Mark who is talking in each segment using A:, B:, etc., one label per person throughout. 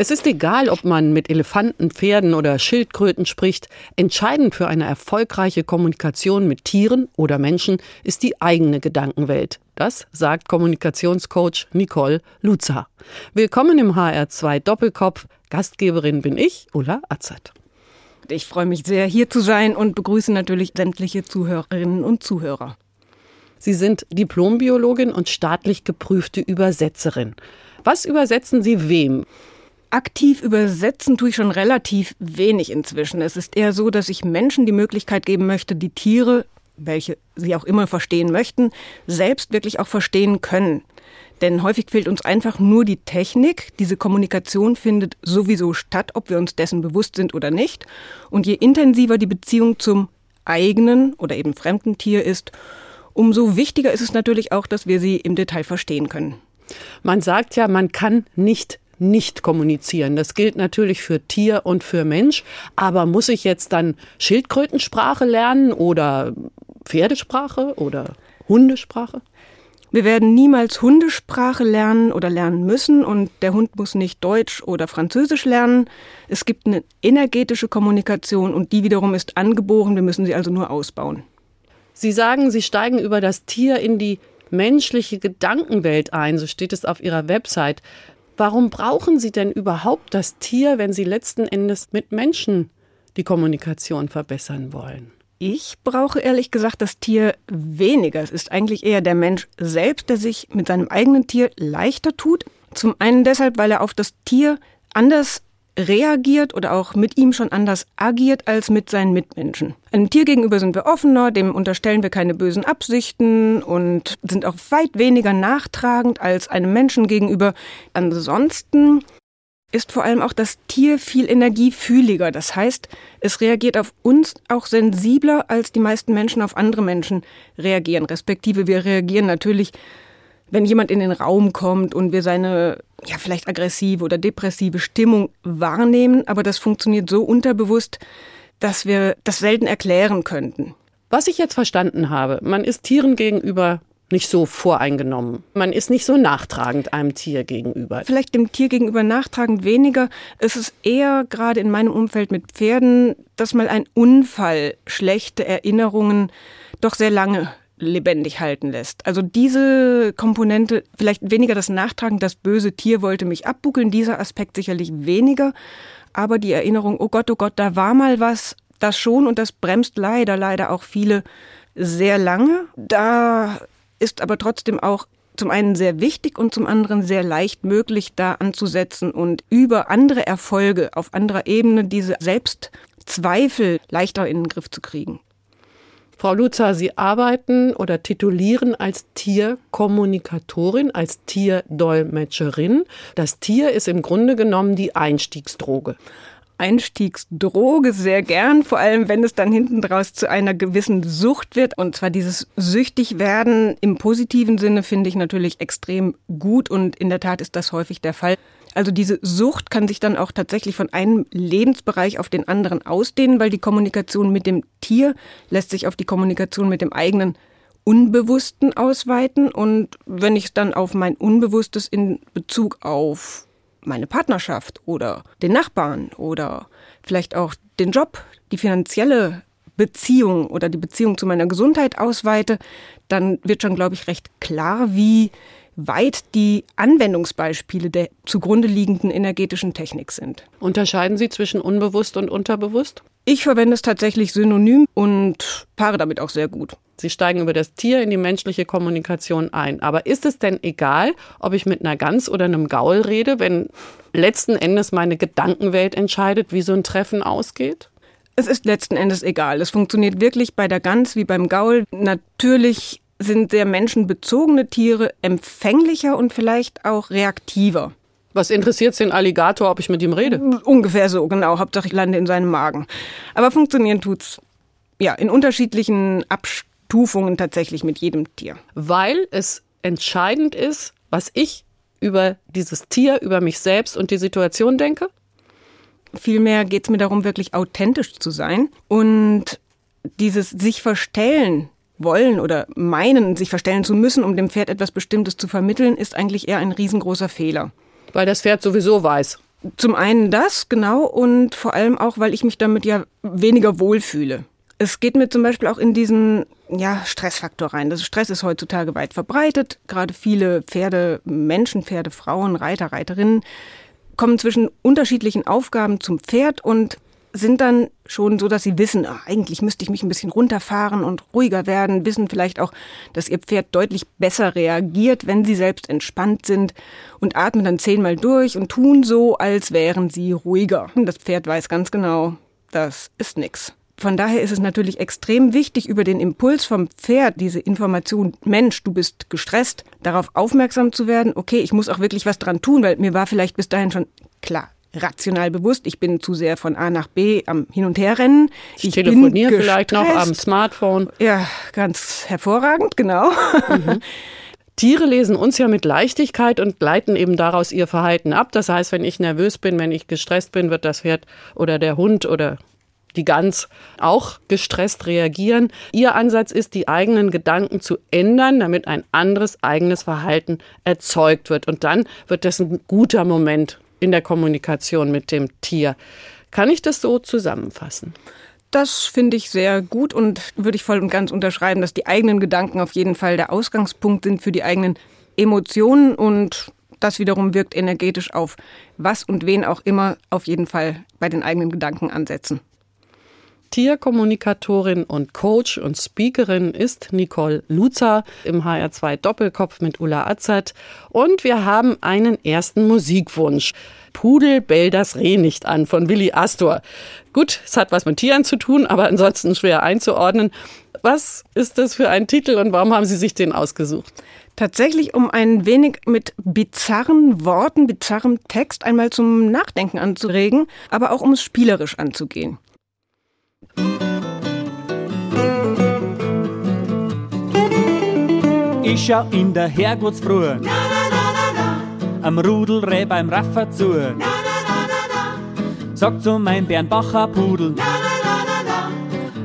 A: es ist egal, ob man mit Elefanten, Pferden oder Schildkröten spricht. Entscheidend für eine erfolgreiche Kommunikation mit Tieren oder Menschen ist die eigene Gedankenwelt. Das sagt Kommunikationscoach Nicole Luzer. Willkommen im HR2 Doppelkopf. Gastgeberin bin ich, Ulla Azad.
B: Ich freue mich sehr, hier zu sein und begrüße natürlich sämtliche Zuhörerinnen und Zuhörer.
A: Sie sind Diplombiologin und staatlich geprüfte Übersetzerin. Was übersetzen Sie wem?
B: Aktiv übersetzen tue ich schon relativ wenig inzwischen. Es ist eher so, dass ich Menschen die Möglichkeit geben möchte, die Tiere, welche sie auch immer verstehen möchten, selbst wirklich auch verstehen können. Denn häufig fehlt uns einfach nur die Technik. Diese Kommunikation findet sowieso statt, ob wir uns dessen bewusst sind oder nicht. Und je intensiver die Beziehung zum eigenen oder eben fremden Tier ist, umso wichtiger ist es natürlich auch, dass wir sie im Detail verstehen können.
A: Man sagt ja, man kann nicht nicht kommunizieren. Das gilt natürlich für Tier und für Mensch. Aber muss ich jetzt dann Schildkrötensprache lernen oder Pferdesprache oder Hundesprache?
B: Wir werden niemals Hundesprache lernen oder lernen müssen und der Hund muss nicht Deutsch oder Französisch lernen. Es gibt eine energetische Kommunikation und die wiederum ist angeboren, wir müssen sie also nur ausbauen.
A: Sie sagen, Sie steigen über das Tier in die menschliche Gedankenwelt ein, so steht es auf Ihrer Website. Warum brauchen Sie denn überhaupt das Tier, wenn Sie letzten Endes mit Menschen die Kommunikation verbessern wollen?
B: Ich brauche ehrlich gesagt das Tier weniger. Es ist eigentlich eher der Mensch selbst, der sich mit seinem eigenen Tier leichter tut. Zum einen deshalb, weil er auf das Tier anders reagiert oder auch mit ihm schon anders agiert als mit seinen Mitmenschen. Einem Tier gegenüber sind wir offener, dem unterstellen wir keine bösen Absichten und sind auch weit weniger nachtragend als einem Menschen gegenüber. Ansonsten ist vor allem auch das Tier viel energiefühliger. Das heißt, es reagiert auf uns auch sensibler, als die meisten Menschen auf andere Menschen reagieren. Respektive wir reagieren natürlich wenn jemand in den Raum kommt und wir seine ja vielleicht aggressive oder depressive Stimmung wahrnehmen, aber das funktioniert so unterbewusst, dass wir das selten erklären könnten.
A: Was ich jetzt verstanden habe, man ist Tieren gegenüber nicht so voreingenommen. Man ist nicht so nachtragend einem Tier gegenüber.
B: Vielleicht dem Tier gegenüber nachtragend weniger. Es ist eher gerade in meinem Umfeld mit Pferden, dass mal ein Unfall schlechte Erinnerungen doch sehr lange lebendig halten lässt. Also diese Komponente, vielleicht weniger das Nachtragen, das böse Tier wollte mich abbuckeln, dieser Aspekt sicherlich weniger, aber die Erinnerung, oh Gott, oh Gott, da war mal was, das schon und das bremst leider, leider auch viele sehr lange. Da ist aber trotzdem auch zum einen sehr wichtig und zum anderen sehr leicht möglich, da anzusetzen und über andere Erfolge auf anderer Ebene diese Selbstzweifel leichter in den Griff zu kriegen.
A: Frau Luzer, Sie arbeiten oder titulieren als Tierkommunikatorin, als Tierdolmetscherin. Das Tier ist im Grunde genommen die Einstiegsdroge.
B: Einstiegsdroge sehr gern, vor allem wenn es dann hinten draus zu einer gewissen Sucht wird. Und zwar dieses Süchtigwerden im positiven Sinne finde ich natürlich extrem gut und in der Tat ist das häufig der Fall. Also diese Sucht kann sich dann auch tatsächlich von einem Lebensbereich auf den anderen ausdehnen, weil die Kommunikation mit dem Tier lässt sich auf die Kommunikation mit dem eigenen Unbewussten ausweiten. Und wenn ich es dann auf mein Unbewusstes in Bezug auf meine Partnerschaft oder den Nachbarn oder vielleicht auch den Job, die finanzielle Beziehung oder die Beziehung zu meiner Gesundheit ausweite, dann wird schon, glaube ich, recht klar, wie weit die Anwendungsbeispiele der zugrunde liegenden energetischen Technik sind.
A: Unterscheiden Sie zwischen unbewusst und unterbewusst?
B: Ich verwende es tatsächlich synonym und paare damit auch sehr gut.
A: Sie steigen über das Tier in die menschliche Kommunikation ein. Aber ist es denn egal, ob ich mit einer Gans oder einem Gaul rede, wenn letzten Endes meine Gedankenwelt entscheidet, wie so ein Treffen ausgeht?
B: Es ist letzten Endes egal. Es funktioniert wirklich bei der Gans wie beim Gaul. Natürlich sind sehr menschenbezogene Tiere empfänglicher und vielleicht auch reaktiver.
A: Was interessiert den Alligator, ob ich mit ihm rede?
B: Ungefähr so, genau. Hauptsache ich lande in seinem Magen. Aber funktionieren tut's ja in unterschiedlichen Abstufungen tatsächlich mit jedem Tier.
A: Weil es entscheidend ist, was ich über dieses Tier, über mich selbst und die Situation denke?
B: Vielmehr geht es mir darum, wirklich authentisch zu sein. Und dieses sich verstellen wollen oder meinen, sich verstellen zu müssen, um dem Pferd etwas Bestimmtes zu vermitteln, ist eigentlich eher ein riesengroßer Fehler.
A: Weil das Pferd sowieso weiß.
B: Zum einen das, genau, und vor allem auch, weil ich mich damit ja weniger wohlfühle. Es geht mir zum Beispiel auch in diesen ja, Stressfaktor rein. Das Stress ist heutzutage weit verbreitet. Gerade viele Pferde, Menschen, Pferde, Frauen, Reiter, Reiterinnen kommen zwischen unterschiedlichen Aufgaben zum Pferd und sind dann schon so, dass sie wissen, ach, eigentlich müsste ich mich ein bisschen runterfahren und ruhiger werden, wissen vielleicht auch, dass ihr Pferd deutlich besser reagiert, wenn sie selbst entspannt sind und atmen dann zehnmal durch und tun so, als wären sie ruhiger. Das Pferd weiß ganz genau, das ist nix. Von daher ist es natürlich extrem wichtig, über den Impuls vom Pferd, diese Information, Mensch, du bist gestresst, darauf aufmerksam zu werden, okay, ich muss auch wirklich was dran tun, weil mir war vielleicht bis dahin schon klar, rational bewusst. Ich bin zu sehr von A nach B am Hin- und Herrennen.
A: Ich, ich telefoniere vielleicht noch am Smartphone.
B: Ja, ganz hervorragend, genau. Mhm.
A: Tiere lesen uns ja mit Leichtigkeit und leiten eben daraus ihr Verhalten ab. Das heißt, wenn ich nervös bin, wenn ich gestresst bin, wird das Pferd oder der Hund oder die Gans auch gestresst reagieren. Ihr Ansatz ist, die eigenen Gedanken zu ändern, damit ein anderes eigenes Verhalten erzeugt wird. Und dann wird das ein guter Moment in der Kommunikation mit dem Tier. Kann ich das so zusammenfassen?
B: Das finde ich sehr gut und würde ich voll und ganz unterschreiben, dass die eigenen Gedanken auf jeden Fall der Ausgangspunkt sind für die eigenen Emotionen und das wiederum wirkt energetisch auf was und wen auch immer auf jeden Fall bei den eigenen Gedanken ansetzen.
A: Tierkommunikatorin und Coach und Speakerin ist Nicole Luzer im HR2 Doppelkopf mit Ulla Azad. Und wir haben einen ersten Musikwunsch. Pudel bell das Reh nicht an von Willi Astor. Gut, es hat was mit Tieren zu tun, aber ansonsten schwer einzuordnen. Was ist das für ein Titel und warum haben Sie sich den ausgesucht?
B: Tatsächlich, um ein wenig mit bizarren Worten, bizarrem Text einmal zum Nachdenken anzuregen, aber auch um es spielerisch anzugehen.
C: Ich schau in der Herrgottsfrüh am Rudelreh beim Raffer zu. Sag zu mein Bernbacher Pudel,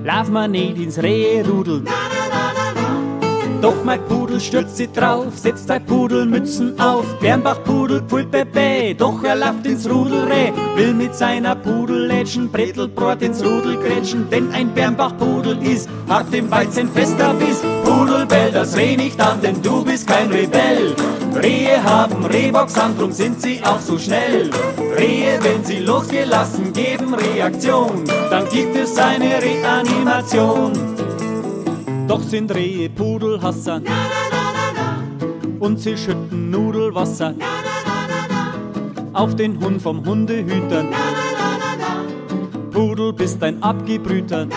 C: lauf mal nicht ins Rehrudel. Doch mein Pudel stürzt sich drauf, setzt sein Pudelmützen auf. Bernbach-Pudel pfui Pepe, doch er läuft ins Rudelreh. Will mit seiner Pudellätschen Bretelbrot ins Rudel grätschen, denn ein Bernbach-Pudel ist hart im Weizen fester Biss. Pudel bell das Reh nicht an, denn du bist kein Rebell. Rehe haben Rehbox an, drum sind sie auch so schnell. Rehe, wenn sie losgelassen geben Reaktion, dann gibt es eine Reanimation. Doch sind Rehe Pudelhasser und sie schütten Nudelwasser auf den Hund vom Hundehüter. Pudel bist ein Abgebrüter.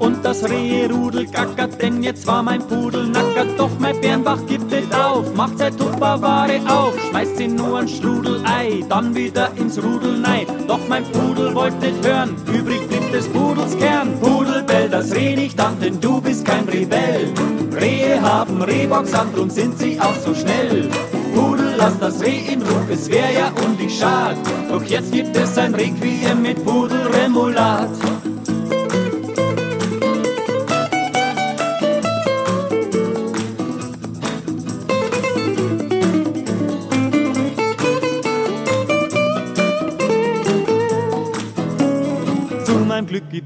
C: Und das Rehrudel gackert, denn jetzt war mein Pudel nackert. Doch mein Bernbach gibt nicht auf, macht sein Tupperware auf, schmeißt sie nur ein Strudelei, dann wieder ins Rudel nein. Doch mein Pudel wollte nicht hören, übrig blieb des Pudels Kern. Pudel bell das Reh nicht an, denn du bist kein Rebell. Rehe haben Rehbox an, drum sind sie auch so schnell. Pudel, lass das Reh in Ruhe, es wär ja um dich schad. Doch jetzt gibt es ein Requiem mit Pudelremulat.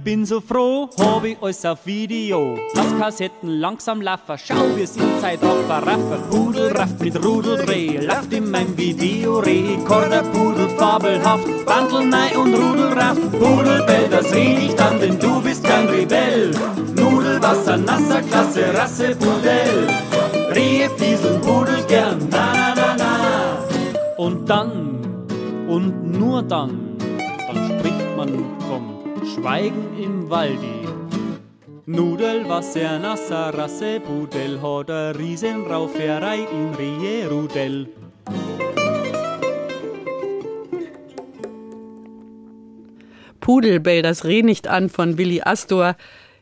C: Bin so froh, hab ich alles auf Video. Lass Kassetten langsam laufen, schau, wir sind Zeitraffer, Raffer, Pudel, rafft mit Rudeldreh, lacht in mein Video, Reh, Korder, Pudel, fabelhaft, Bandel, Nei und Rudelraff, Pudel, bell das Reh nicht an, denn du bist kein Rebell. Nudelwasser, nasser, klasse, Rasse, Pudel, Rehe, Fiesel, Pudel, gern, na, na, na, na. Und dann, und nur dann, dann spricht man Schweigen im Waldi. Nudelwasser, nasser Rasse, hat a Riesenrauferei in Rierudel.
A: Pudel bell das Reh nicht an von Willi Astor.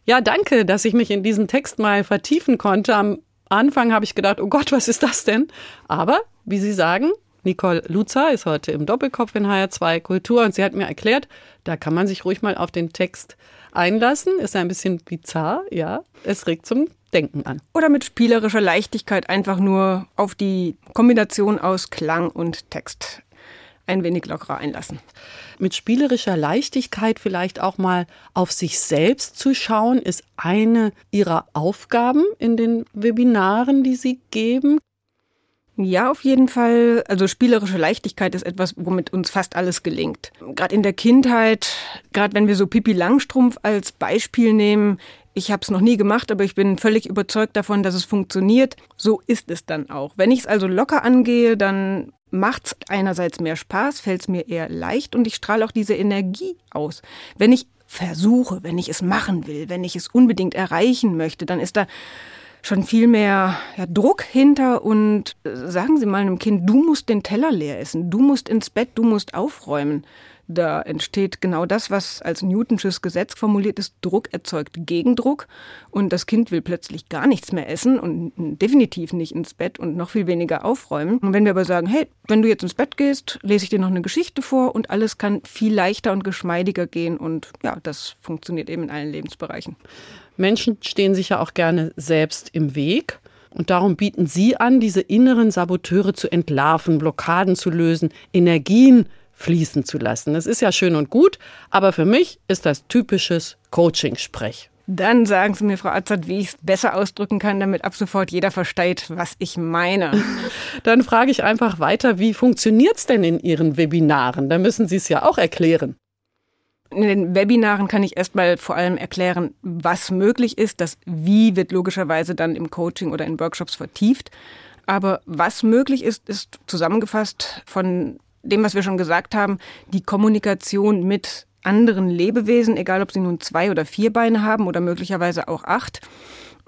A: Ja, danke, dass ich mich in diesen Text mal vertiefen konnte. Am Anfang habe ich gedacht, oh Gott, was ist das denn? Aber, wie Sie sagen, Nicole Luzer ist heute im Doppelkopf in HR2 Kultur und sie hat mir erklärt, da kann man sich ruhig mal auf den Text einlassen. Ist ein bisschen bizarr, ja. Es regt zum Denken an.
B: Oder mit spielerischer Leichtigkeit einfach nur auf die Kombination aus Klang und Text ein wenig lockerer einlassen.
A: Mit spielerischer Leichtigkeit vielleicht auch mal auf sich selbst zu schauen, ist eine Ihrer Aufgaben in den Webinaren, die Sie geben.
B: Ja, auf jeden Fall. Also spielerische Leichtigkeit ist etwas, womit uns fast alles gelingt. Gerade in der Kindheit, gerade wenn wir so Pipi Langstrumpf als Beispiel nehmen, ich habe es noch nie gemacht, aber ich bin völlig überzeugt davon, dass es funktioniert. So ist es dann auch. Wenn ich es also locker angehe, dann macht es einerseits mehr Spaß, fällt es mir eher leicht und ich strahle auch diese Energie aus. Wenn ich versuche, wenn ich es machen will, wenn ich es unbedingt erreichen möchte, dann ist da schon viel mehr ja, Druck hinter und äh, sagen Sie mal einem Kind, du musst den Teller leer essen, du musst ins Bett, du musst aufräumen. Da entsteht genau das, was als Newtonsches Gesetz formuliert ist, Druck erzeugt Gegendruck und das Kind will plötzlich gar nichts mehr essen und definitiv nicht ins Bett und noch viel weniger aufräumen. Und wenn wir aber sagen, hey, wenn du jetzt ins Bett gehst, lese ich dir noch eine Geschichte vor und alles kann viel leichter und geschmeidiger gehen und ja, das funktioniert eben in allen Lebensbereichen.
A: Menschen stehen sich ja auch gerne selbst im Weg. Und darum bieten Sie an, diese inneren Saboteure zu entlarven, Blockaden zu lösen, Energien fließen zu lassen. Das ist ja schön und gut, aber für mich ist das typisches Coaching-Sprech.
B: Dann sagen Sie mir, Frau Azad, wie ich es besser ausdrücken kann, damit ab sofort jeder versteht, was ich meine.
A: Dann frage ich einfach weiter, wie funktioniert es denn in Ihren Webinaren? Da müssen Sie es ja auch erklären.
B: In den Webinaren kann ich erstmal vor allem erklären, was möglich ist. Das Wie wird logischerweise dann im Coaching oder in Workshops vertieft. Aber was möglich ist, ist zusammengefasst von dem, was wir schon gesagt haben, die Kommunikation mit anderen Lebewesen, egal ob sie nun zwei oder vier Beine haben oder möglicherweise auch acht.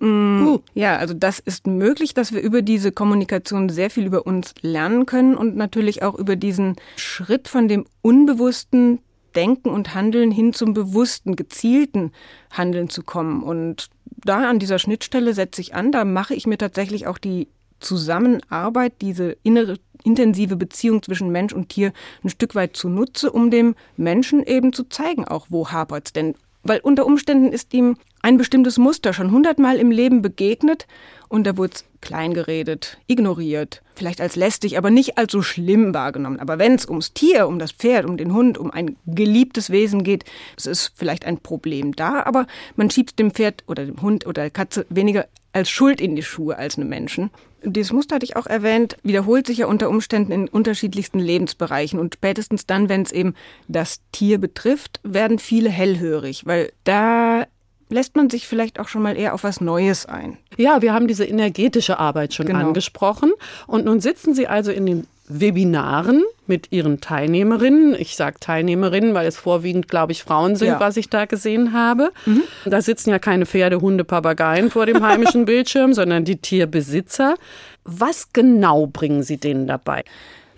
B: Uh. Ja, also das ist möglich, dass wir über diese Kommunikation sehr viel über uns lernen können und natürlich auch über diesen Schritt von dem Unbewussten Denken und Handeln hin zum bewussten, gezielten Handeln zu kommen. Und da an dieser Schnittstelle setze ich an, da mache ich mir tatsächlich auch die Zusammenarbeit, diese innere intensive Beziehung zwischen Mensch und Tier ein Stück weit zunutze, um dem Menschen eben zu zeigen, auch wo hapert's denn. Weil unter Umständen ist ihm ein bestimmtes Muster schon hundertmal im Leben begegnet und da wurde es klein geredet, ignoriert, vielleicht als lästig, aber nicht als so schlimm wahrgenommen. Aber wenn es ums Tier, um das Pferd, um den Hund, um ein geliebtes Wesen geht, es ist vielleicht ein Problem da, aber man schiebt dem Pferd oder dem Hund oder der Katze weniger als Schuld in die Schuhe als einem Menschen. Dieses Muster hatte ich auch erwähnt, wiederholt sich ja unter Umständen in unterschiedlichsten Lebensbereichen. Und spätestens dann, wenn es eben das Tier betrifft, werden viele hellhörig, weil da lässt man sich vielleicht auch schon mal eher auf was Neues ein.
A: Ja, wir haben diese energetische Arbeit schon genau. angesprochen. Und nun sitzen Sie also in den Webinaren mit Ihren Teilnehmerinnen. Ich sage Teilnehmerinnen, weil es vorwiegend, glaube ich, Frauen sind, ja. was ich da gesehen habe. Mhm. Da sitzen ja keine Pferde, Hunde, Papageien vor dem heimischen Bildschirm, sondern die Tierbesitzer. Was genau bringen Sie denen dabei?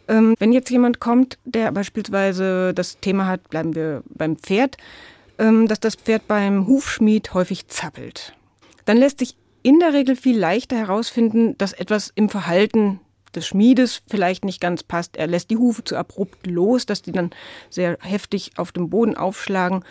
B: Ähm, wenn jetzt jemand kommt, der beispielsweise das Thema hat, bleiben wir beim Pferd, dass das Pferd beim Hufschmied häufig zappelt. Dann lässt sich in der Regel viel leichter herausfinden, dass etwas im Verhalten des Schmiedes vielleicht nicht ganz passt. Er lässt die Hufe zu abrupt los, dass die dann sehr heftig auf dem Boden aufschlagen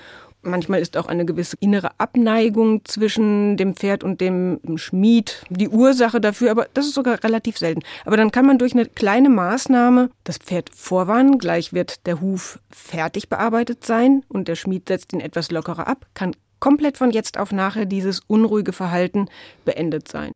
B: Manchmal ist auch eine gewisse innere Abneigung zwischen dem Pferd und dem Schmied die Ursache dafür, aber das ist sogar relativ selten. Aber dann kann man durch eine kleine Maßnahme das Pferd vorwarnen, gleich wird der Huf fertig bearbeitet sein und der Schmied setzt ihn etwas lockerer ab, kann komplett von jetzt auf nachher dieses unruhige Verhalten beendet sein.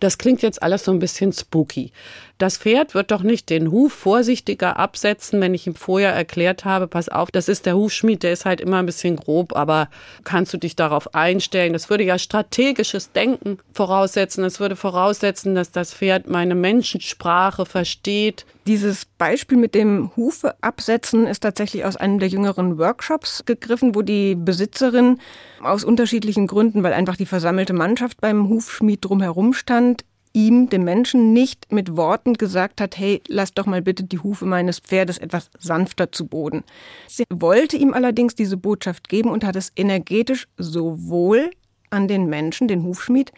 A: Das klingt jetzt alles so ein bisschen spooky. Das Pferd wird doch nicht den Huf vorsichtiger absetzen, wenn ich ihm vorher erklärt habe, pass auf, das ist der Hufschmied, der ist halt immer ein bisschen grob, aber kannst du dich darauf einstellen? Das würde ja strategisches Denken voraussetzen. Das würde voraussetzen, dass das Pferd meine Menschensprache versteht,
B: dieses Beispiel mit dem Hufe absetzen ist tatsächlich aus einem der jüngeren Workshops gegriffen, wo die Besitzerin aus unterschiedlichen Gründen, weil einfach die versammelte Mannschaft beim Hufschmied drumherum stand, ihm, dem Menschen, nicht mit Worten gesagt hat, hey, lass doch mal bitte die Hufe meines Pferdes etwas sanfter zu Boden. Sie wollte ihm allerdings diese Botschaft geben und hat es energetisch sowohl an den Menschen, den Hufschmied,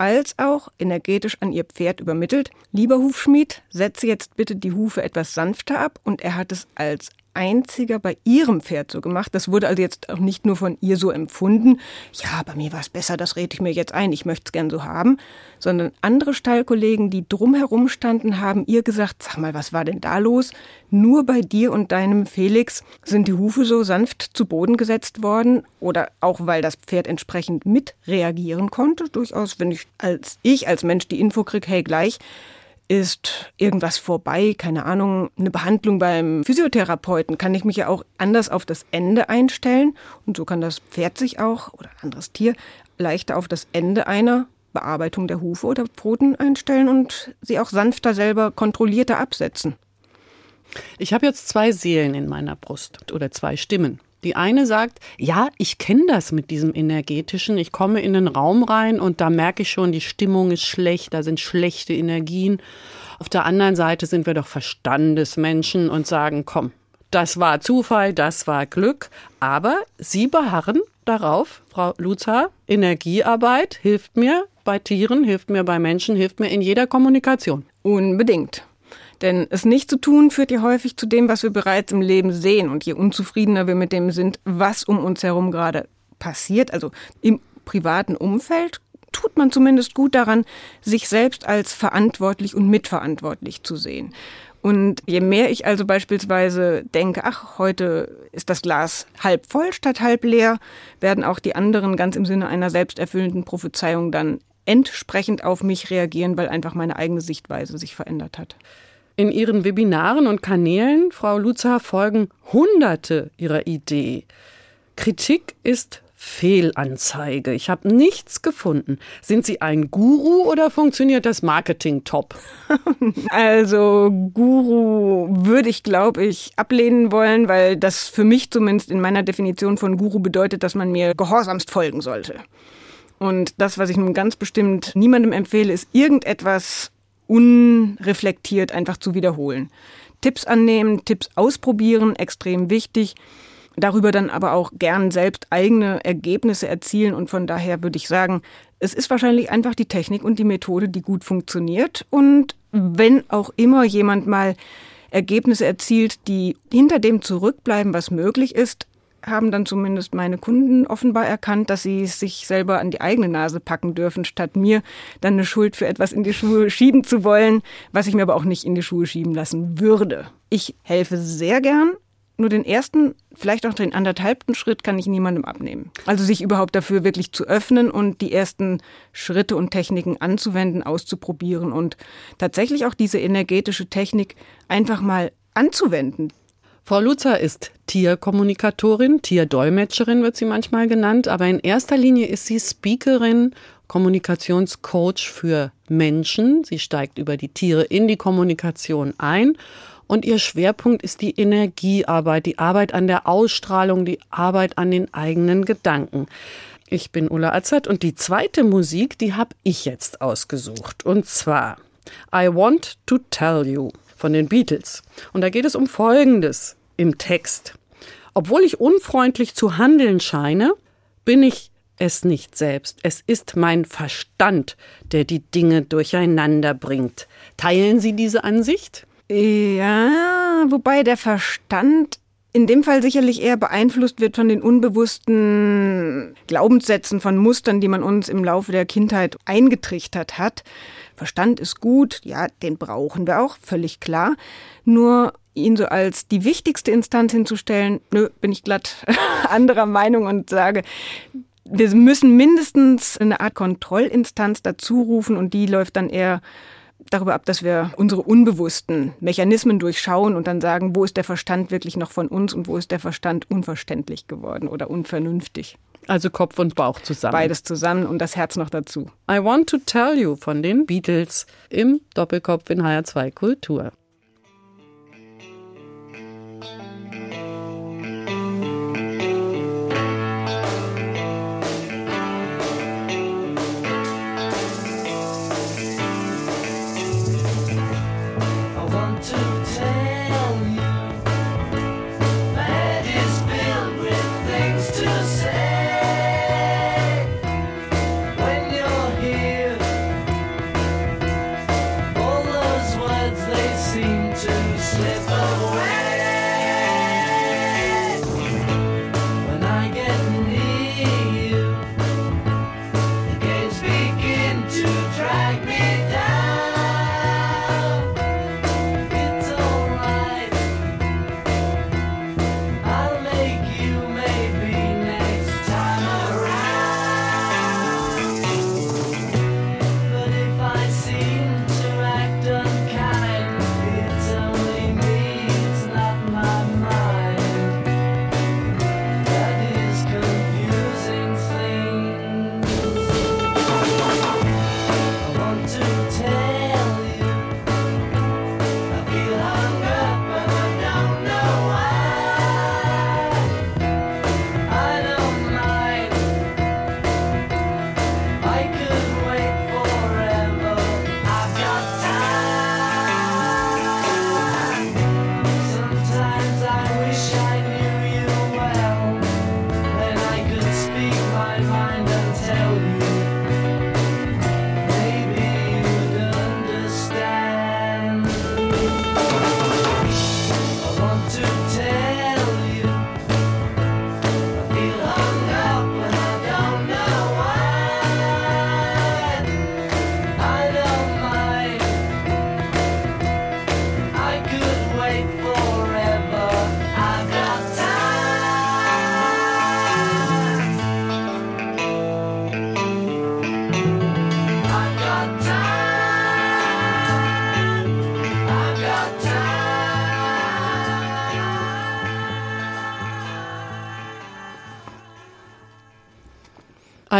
B: als auch energetisch an ihr Pferd übermittelt. Lieber Hufschmied, setze jetzt bitte die Hufe etwas sanfter ab und er hat es als einziger bei ihrem Pferd so gemacht. Das wurde also jetzt auch nicht nur von ihr so empfunden. Ja, bei mir war es besser, das rede ich mir jetzt ein, ich möchte es gern so haben. Sondern andere Stallkollegen, die drumherum standen, haben ihr gesagt, sag mal, was war denn da los? Nur bei dir und deinem Felix sind die Hufe so sanft zu Boden gesetzt worden oder auch weil das Pferd entsprechend mit reagieren konnte. Durchaus, wenn ich als ich als Mensch die Info kriege, hey gleich, ist irgendwas vorbei, keine Ahnung, eine Behandlung beim Physiotherapeuten, kann ich mich ja auch anders auf das Ende einstellen. Und so kann das Pferd sich auch oder ein anderes Tier leichter auf das Ende einer Bearbeitung der Hufe oder Pfoten einstellen und sie auch sanfter selber kontrollierter absetzen.
A: Ich habe jetzt zwei Seelen in meiner Brust oder zwei Stimmen. Die eine sagt, ja, ich kenne das mit diesem energetischen. Ich komme in den Raum rein und da merke ich schon, die Stimmung ist schlecht, da sind schlechte Energien. Auf der anderen Seite sind wir doch Verstandesmenschen und sagen, komm, das war Zufall, das war Glück. Aber Sie beharren darauf, Frau Luzar, Energiearbeit hilft mir bei Tieren, hilft mir bei Menschen, hilft mir in jeder Kommunikation.
B: Unbedingt. Denn es nicht zu tun führt ja häufig zu dem, was wir bereits im Leben sehen. Und je unzufriedener wir mit dem sind, was um uns herum gerade passiert, also im privaten Umfeld, tut man zumindest gut daran, sich selbst als verantwortlich und mitverantwortlich zu sehen. Und je mehr ich also beispielsweise denke, ach, heute ist das Glas halb voll statt halb leer, werden auch die anderen ganz im Sinne einer selbsterfüllenden Prophezeiung dann entsprechend auf mich reagieren, weil einfach meine eigene Sichtweise sich verändert hat.
A: In Ihren Webinaren und Kanälen, Frau Luzer, folgen Hunderte Ihrer Idee. Kritik ist Fehlanzeige. Ich habe nichts gefunden. Sind Sie ein Guru oder funktioniert das Marketing top?
B: Also Guru würde ich, glaube ich, ablehnen wollen, weil das für mich zumindest in meiner Definition von Guru bedeutet, dass man mir gehorsamst folgen sollte. Und das, was ich nun ganz bestimmt niemandem empfehle, ist irgendetwas unreflektiert einfach zu wiederholen. Tipps annehmen, Tipps ausprobieren, extrem wichtig. Darüber dann aber auch gern selbst eigene Ergebnisse erzielen. Und von daher würde ich sagen, es ist wahrscheinlich einfach die Technik und die Methode, die gut funktioniert. Und wenn auch immer jemand mal Ergebnisse erzielt, die hinter dem zurückbleiben, was möglich ist, haben dann zumindest meine Kunden offenbar erkannt, dass sie sich selber an die eigene Nase packen dürfen, statt mir dann eine Schuld für etwas in die Schuhe schieben zu wollen, was ich mir aber auch nicht in die Schuhe schieben lassen würde. Ich helfe sehr gern, nur den ersten, vielleicht auch den anderthalbten Schritt kann ich niemandem abnehmen. Also sich überhaupt dafür wirklich zu öffnen und die ersten Schritte und Techniken anzuwenden, auszuprobieren und tatsächlich auch diese energetische Technik einfach mal anzuwenden.
A: Frau Lutzer ist Tierkommunikatorin, Tierdolmetscherin wird sie manchmal genannt, aber in erster Linie ist sie Speakerin, Kommunikationscoach für Menschen. Sie steigt über die Tiere in die Kommunikation ein und ihr Schwerpunkt ist die Energiearbeit, die Arbeit an der Ausstrahlung, die Arbeit an den eigenen Gedanken. Ich bin Ulla Azad und die zweite Musik, die habe ich jetzt ausgesucht. Und zwar I Want to Tell You von den Beatles. Und da geht es um Folgendes im Text. Obwohl ich unfreundlich zu handeln scheine, bin ich es nicht selbst. Es ist mein Verstand, der die Dinge durcheinander bringt. Teilen Sie diese Ansicht?
B: Ja, wobei der Verstand in dem Fall sicherlich eher beeinflusst wird von den unbewussten Glaubenssätzen, von Mustern, die man uns im Laufe der Kindheit eingetrichtert hat. Verstand ist gut, ja, den brauchen wir auch, völlig klar. Nur ihn so als die wichtigste Instanz hinzustellen, nö, bin ich glatt anderer Meinung und sage, wir müssen mindestens eine Art Kontrollinstanz dazu rufen und die läuft dann eher darüber ab, dass wir unsere unbewussten Mechanismen durchschauen und dann sagen, wo ist der Verstand wirklich noch von uns und wo ist der Verstand unverständlich geworden oder unvernünftig.
A: Also Kopf und Bauch zusammen.
B: Beides zusammen und das Herz noch dazu.
A: I Want to Tell You von den Beatles im Doppelkopf in HR2 Kultur.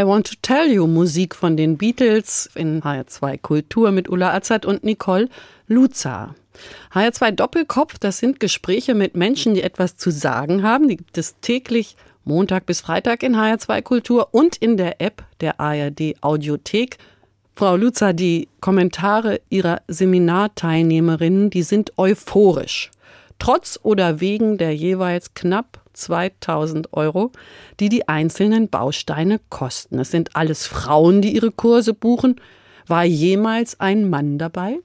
A: I Want to Tell You Musik von den Beatles in HR2 Kultur mit Ulla Azad und Nicole Luza. HR2 Doppelkopf, das sind Gespräche mit Menschen, die etwas zu sagen haben. Die gibt es täglich Montag bis Freitag in HR2 Kultur und in der App der ARD Audiothek. Frau Luza, die Kommentare Ihrer Seminarteilnehmerinnen, die sind euphorisch. Trotz oder wegen der jeweils knapp 2000 Euro, die die einzelnen Bausteine kosten. Es sind alles Frauen, die ihre Kurse buchen. War jemals ein Mann dabei?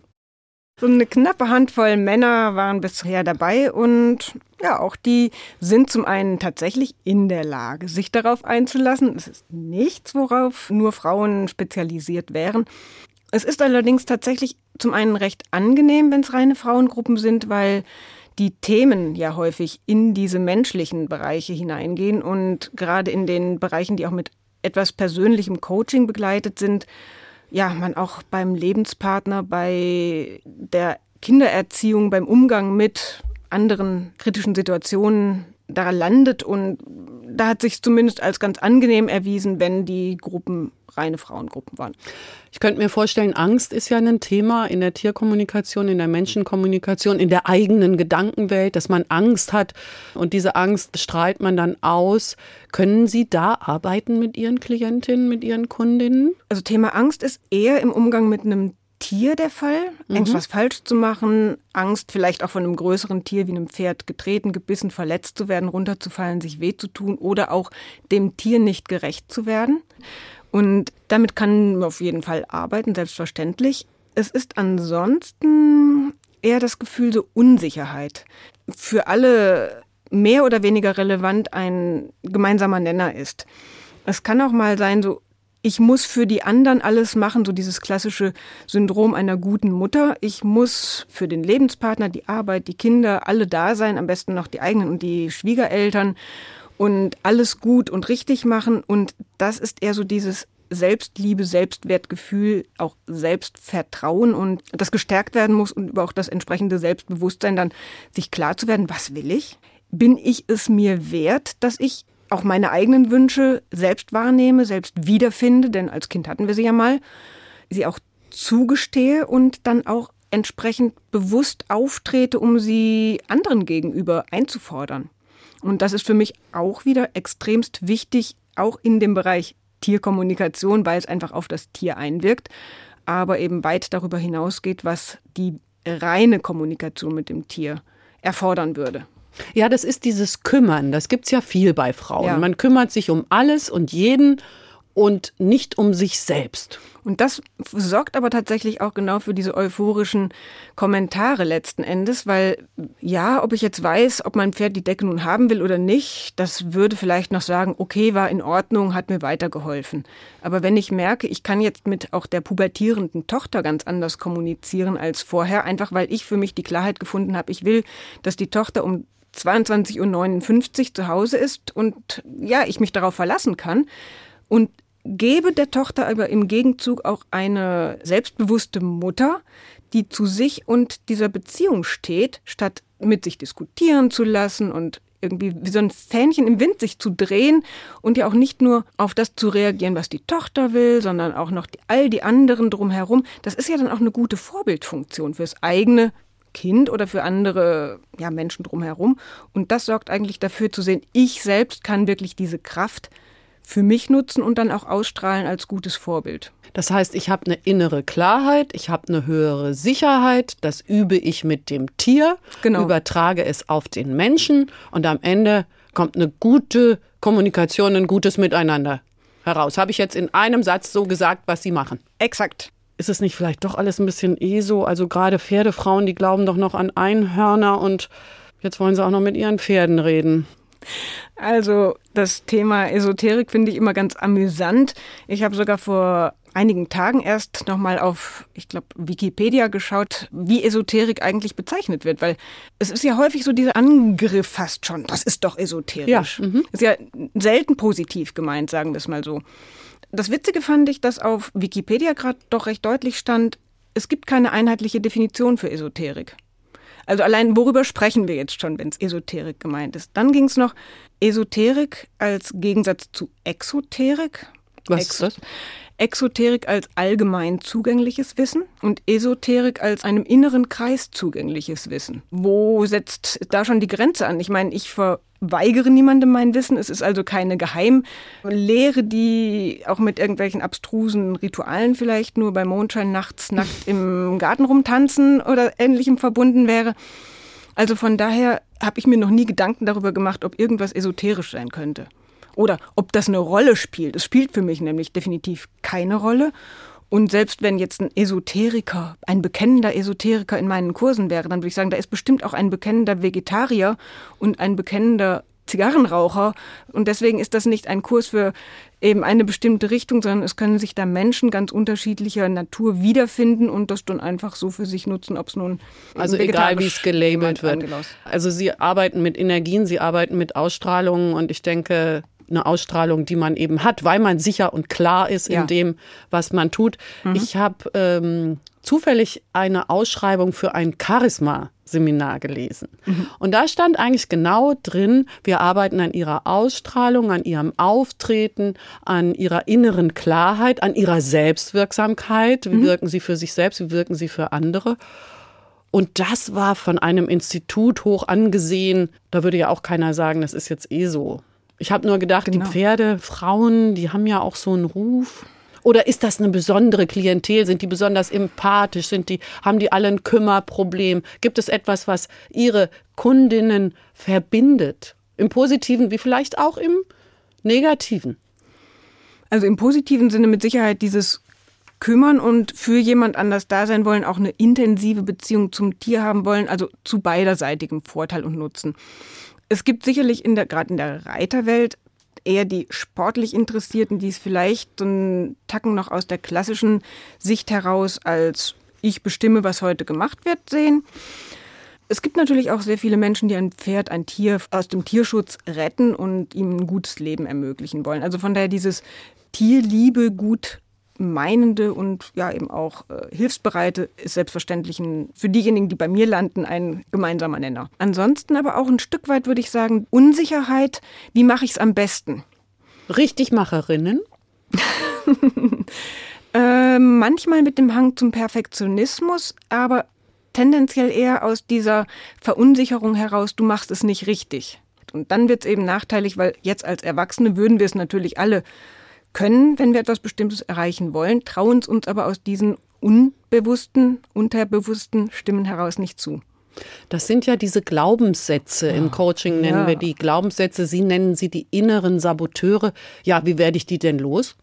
B: So eine knappe Handvoll Männer waren bisher dabei und ja, auch die sind zum einen tatsächlich in der Lage, sich darauf einzulassen. Es ist nichts, worauf nur Frauen spezialisiert wären. Es ist allerdings tatsächlich zum einen recht angenehm, wenn es reine Frauengruppen sind, weil die Themen ja häufig in diese menschlichen Bereiche hineingehen und gerade in den Bereichen, die auch mit etwas persönlichem Coaching begleitet sind, ja, man auch beim Lebenspartner, bei der Kindererziehung, beim Umgang mit anderen kritischen Situationen da landet und da hat sich zumindest als ganz angenehm erwiesen, wenn die Gruppen reine Frauengruppen waren.
A: Ich könnte mir vorstellen, Angst ist ja ein Thema in der Tierkommunikation, in der Menschenkommunikation, in der eigenen Gedankenwelt, dass man Angst hat und diese Angst strahlt man dann aus. Können Sie da arbeiten mit Ihren Klientinnen, mit Ihren Kundinnen?
B: Also Thema Angst ist eher im Umgang mit einem Tier der Fall. Angst, mhm. was falsch zu machen, Angst, vielleicht auch von einem größeren Tier wie einem Pferd getreten, gebissen, verletzt zu werden, runterzufallen, sich weh zu tun oder auch dem Tier nicht gerecht zu werden. Und damit kann man auf jeden Fall arbeiten, selbstverständlich. Es ist ansonsten eher das Gefühl so Unsicherheit. Für alle mehr oder weniger relevant ein gemeinsamer Nenner ist. Es kann auch mal sein, so ich muss für die anderen alles machen, so dieses klassische Syndrom einer guten Mutter. Ich muss für den Lebenspartner, die Arbeit, die Kinder, alle da sein, am besten noch die eigenen und die Schwiegereltern und alles gut und richtig machen. Und das ist eher so dieses Selbstliebe, Selbstwertgefühl, auch Selbstvertrauen und das gestärkt werden muss und über auch das entsprechende Selbstbewusstsein dann sich klar zu werden, was will ich? Bin ich es mir wert, dass ich auch meine eigenen Wünsche selbst wahrnehme, selbst wiederfinde, denn als Kind hatten wir sie ja mal, sie auch zugestehe und dann auch entsprechend bewusst auftrete, um sie anderen gegenüber einzufordern. Und das ist für mich auch wieder extremst wichtig, auch in dem Bereich Tierkommunikation, weil es einfach auf das Tier einwirkt, aber eben weit darüber hinausgeht, was die reine Kommunikation mit dem Tier erfordern würde.
A: Ja, das ist dieses Kümmern. Das gibt's ja viel bei Frauen. Ja. Man kümmert sich um alles und jeden und nicht um sich selbst.
B: Und das sorgt aber tatsächlich auch genau für diese euphorischen Kommentare letzten Endes, weil ja, ob ich jetzt weiß, ob mein Pferd die Decke nun haben will oder nicht, das würde vielleicht noch sagen, okay, war in Ordnung, hat mir weitergeholfen. Aber wenn ich merke, ich kann jetzt mit auch der pubertierenden Tochter ganz anders kommunizieren als vorher, einfach weil ich für mich die Klarheit gefunden habe, ich will, dass die Tochter um 22.59 Uhr zu Hause ist und ja, ich mich darauf verlassen kann. Und gebe der Tochter aber im Gegenzug auch eine selbstbewusste Mutter, die zu sich und dieser Beziehung steht, statt mit sich diskutieren zu lassen und irgendwie wie so ein Fähnchen im Wind sich zu drehen und ja auch nicht nur auf das zu reagieren, was die Tochter will, sondern auch noch die, all die anderen drumherum. Das ist ja dann auch eine gute Vorbildfunktion fürs eigene Kind oder für andere ja, Menschen drumherum. Und das sorgt eigentlich dafür zu sehen, ich selbst kann wirklich diese Kraft für mich nutzen und dann auch ausstrahlen als gutes Vorbild.
A: Das heißt, ich habe eine innere Klarheit, ich habe eine höhere Sicherheit, das übe ich mit dem Tier, genau. übertrage es auf den Menschen und am Ende kommt eine gute Kommunikation, ein gutes Miteinander heraus. Habe ich jetzt in einem Satz so gesagt, was Sie machen?
B: Exakt.
A: Ist es nicht vielleicht doch alles ein bisschen eh so? Also gerade Pferdefrauen, die glauben doch noch an Einhörner und jetzt wollen sie auch noch mit ihren Pferden reden.
B: Also das Thema Esoterik finde ich immer ganz amüsant. Ich habe sogar vor einigen Tagen erst nochmal auf, ich glaube, Wikipedia geschaut, wie Esoterik eigentlich bezeichnet wird, weil es ist ja häufig so dieser Angriff fast schon, das ist doch esoterisch. Ja, mhm. Ist ja selten positiv gemeint, sagen wir es mal so. Das Witzige fand ich, dass auf Wikipedia gerade doch recht deutlich stand, es gibt keine einheitliche Definition für Esoterik. Also allein worüber sprechen wir jetzt schon, wenn es Esoterik gemeint ist? Dann ging es noch Esoterik als Gegensatz zu Exoterik.
A: Was Ex ist das?
B: Exoterik als allgemein zugängliches Wissen und Esoterik als einem inneren Kreis zugängliches Wissen. Wo setzt da schon die Grenze an? Ich meine, ich verweigere niemandem mein Wissen. Es ist also keine Geheimlehre, die auch mit irgendwelchen abstrusen Ritualen vielleicht nur bei Mondschein nachts nackt im Garten rumtanzen oder ähnlichem verbunden wäre. Also von daher habe ich mir noch nie Gedanken darüber gemacht, ob irgendwas esoterisch sein könnte. Oder ob das eine Rolle spielt. Es spielt für mich nämlich definitiv keine Rolle. Und selbst wenn jetzt ein Esoteriker, ein bekennender Esoteriker in meinen Kursen wäre, dann würde ich sagen, da ist bestimmt auch ein bekennender Vegetarier und ein bekennender Zigarrenraucher. Und deswegen ist das nicht ein Kurs für eben eine bestimmte Richtung, sondern es können sich da Menschen ganz unterschiedlicher Natur wiederfinden und das dann einfach so für sich nutzen, ob es nun.
A: Also egal, wie es gelabelt wird. Also Sie arbeiten mit Energien, Sie arbeiten mit Ausstrahlungen und ich denke, eine Ausstrahlung, die man eben hat, weil man sicher und klar ist ja. in dem, was man tut. Mhm. Ich habe ähm, zufällig eine Ausschreibung für ein Charisma-Seminar gelesen. Mhm. Und da stand eigentlich genau drin, wir arbeiten an ihrer Ausstrahlung, an ihrem Auftreten, an ihrer inneren Klarheit, an ihrer Selbstwirksamkeit. Wie mhm. wirken sie für sich selbst, wie wirken sie für andere? Und das war von einem Institut hoch angesehen. Da würde ja auch keiner sagen, das ist jetzt eh so. Ich habe nur gedacht, genau. die Pferde, Frauen, die haben ja auch so einen Ruf. Oder ist das eine besondere Klientel? Sind die besonders empathisch? Sind die, haben die alle ein Kümmerproblem? Gibt es etwas, was ihre Kundinnen verbindet? Im Positiven wie vielleicht auch im Negativen?
B: Also im positiven Sinne mit Sicherheit dieses kümmern und für jemand anders da sein wollen, auch eine intensive Beziehung zum Tier haben wollen, also zu beiderseitigem Vorteil und Nutzen. Es gibt sicherlich in der, gerade in der Reiterwelt eher die sportlich Interessierten, die es vielleicht so einen Tacken noch aus der klassischen Sicht heraus als ich bestimme, was heute gemacht wird, sehen. Es gibt natürlich auch sehr viele Menschen, die ein Pferd, ein Tier aus dem Tierschutz retten und ihm ein gutes Leben ermöglichen wollen. Also von daher dieses Tierliebe gut meinende und ja eben auch äh, hilfsbereite ist selbstverständlich ein, für diejenigen, die bei mir landen, ein gemeinsamer Nenner. Ansonsten aber auch ein Stück weit würde ich sagen, Unsicherheit, wie mache ich es am besten?
A: Richtigmacherinnen?
B: äh, manchmal mit dem Hang zum Perfektionismus, aber tendenziell eher aus dieser Verunsicherung heraus, du machst es nicht richtig. Und dann wird es eben nachteilig, weil jetzt als Erwachsene würden wir es natürlich alle können, wenn wir etwas Bestimmtes erreichen wollen, trauen es uns aber aus diesen unbewussten, unterbewussten Stimmen heraus nicht zu.
A: Das sind ja diese Glaubenssätze. Im Coaching nennen
B: ja.
A: wir die Glaubenssätze. Sie nennen sie die inneren Saboteure. Ja, wie werde ich die denn los?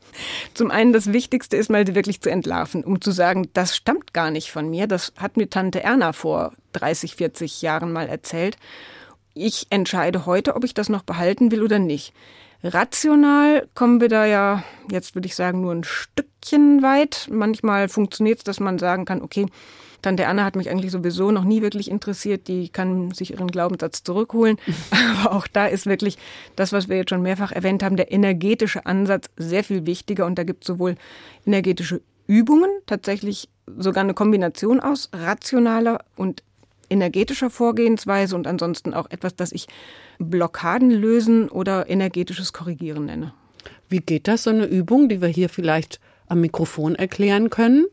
B: Zum einen das Wichtigste ist mal, sie wirklich zu entlarven, um zu sagen, das stammt gar nicht von mir. Das hat mir Tante Erna vor 30, 40 Jahren mal erzählt. Ich entscheide heute, ob ich das noch behalten will oder nicht. Rational kommen wir da ja, jetzt würde ich sagen, nur ein Stückchen weit. Manchmal funktioniert es, dass man sagen kann, okay, Tante Anna hat mich eigentlich sowieso noch nie wirklich interessiert. Die kann sich ihren Glaubenssatz zurückholen. Aber auch da ist wirklich das, was wir jetzt schon mehrfach erwähnt haben, der energetische Ansatz sehr viel wichtiger. Und da gibt es sowohl energetische Übungen, tatsächlich sogar eine Kombination aus rationaler und energetischer Vorgehensweise und ansonsten auch etwas, das ich Blockaden lösen oder energetisches Korrigieren nenne.
A: Wie geht das, so eine Übung, die wir hier vielleicht am Mikrofon erklären können?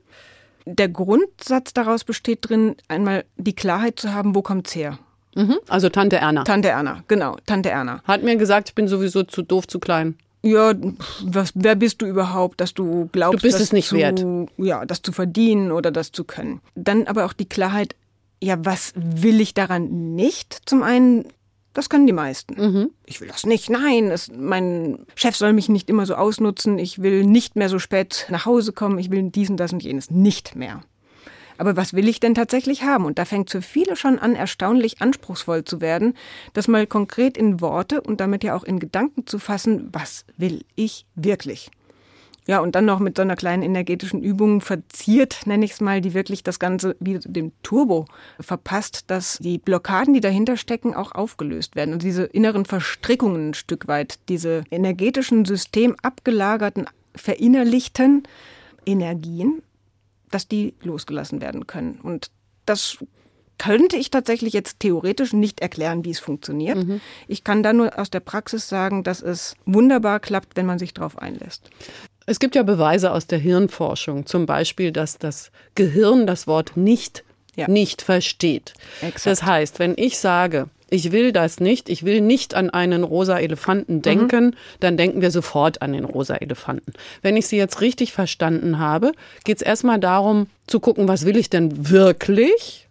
B: Der Grundsatz daraus besteht drin, einmal die Klarheit zu haben, wo kommt's her?
A: Mhm. Also Tante Erna.
B: Tante Erna, genau, Tante Erna.
A: Hat mir gesagt, ich bin sowieso zu doof, zu klein.
B: Ja, was, wer bist du überhaupt, dass du glaubst,
A: Du bist
B: das
A: es nicht
B: zu,
A: wert.
B: Ja, das zu verdienen oder das zu können. Dann aber auch die Klarheit, ja, was will ich daran nicht? Zum einen, das können die meisten. Ich will das nicht. Nein, es, mein Chef soll mich nicht immer so ausnutzen. Ich will nicht mehr so spät nach Hause kommen. Ich will diesen, das und jenes nicht mehr. Aber was will ich denn tatsächlich haben? Und da fängt für viele schon an, erstaunlich anspruchsvoll zu werden, das mal konkret in Worte und damit ja auch in Gedanken zu fassen, was will ich wirklich? Ja, und dann noch mit so einer kleinen energetischen Übung verziert, nenne ich es mal, die wirklich das Ganze wie dem Turbo verpasst, dass die Blockaden, die dahinter stecken, auch aufgelöst werden. Und diese inneren Verstrickungen ein Stück weit, diese energetischen System abgelagerten, verinnerlichten Energien, dass die losgelassen werden können. Und das könnte ich tatsächlich jetzt theoretisch nicht erklären, wie es funktioniert. Ich kann da nur aus der Praxis sagen, dass es wunderbar klappt, wenn man sich darauf einlässt.
A: Es gibt ja Beweise aus der Hirnforschung, zum Beispiel, dass das Gehirn das Wort nicht
B: Ja.
A: nicht versteht.
B: Exakt.
A: Das heißt, wenn ich sage, ich will das nicht, ich will nicht an einen rosa Elefanten denken, dann denken wir sofort an den rosa Elefanten. Wenn ich Sie jetzt richtig verstanden habe, geht es erstmal darum zu gucken, was will ich denn wirklich?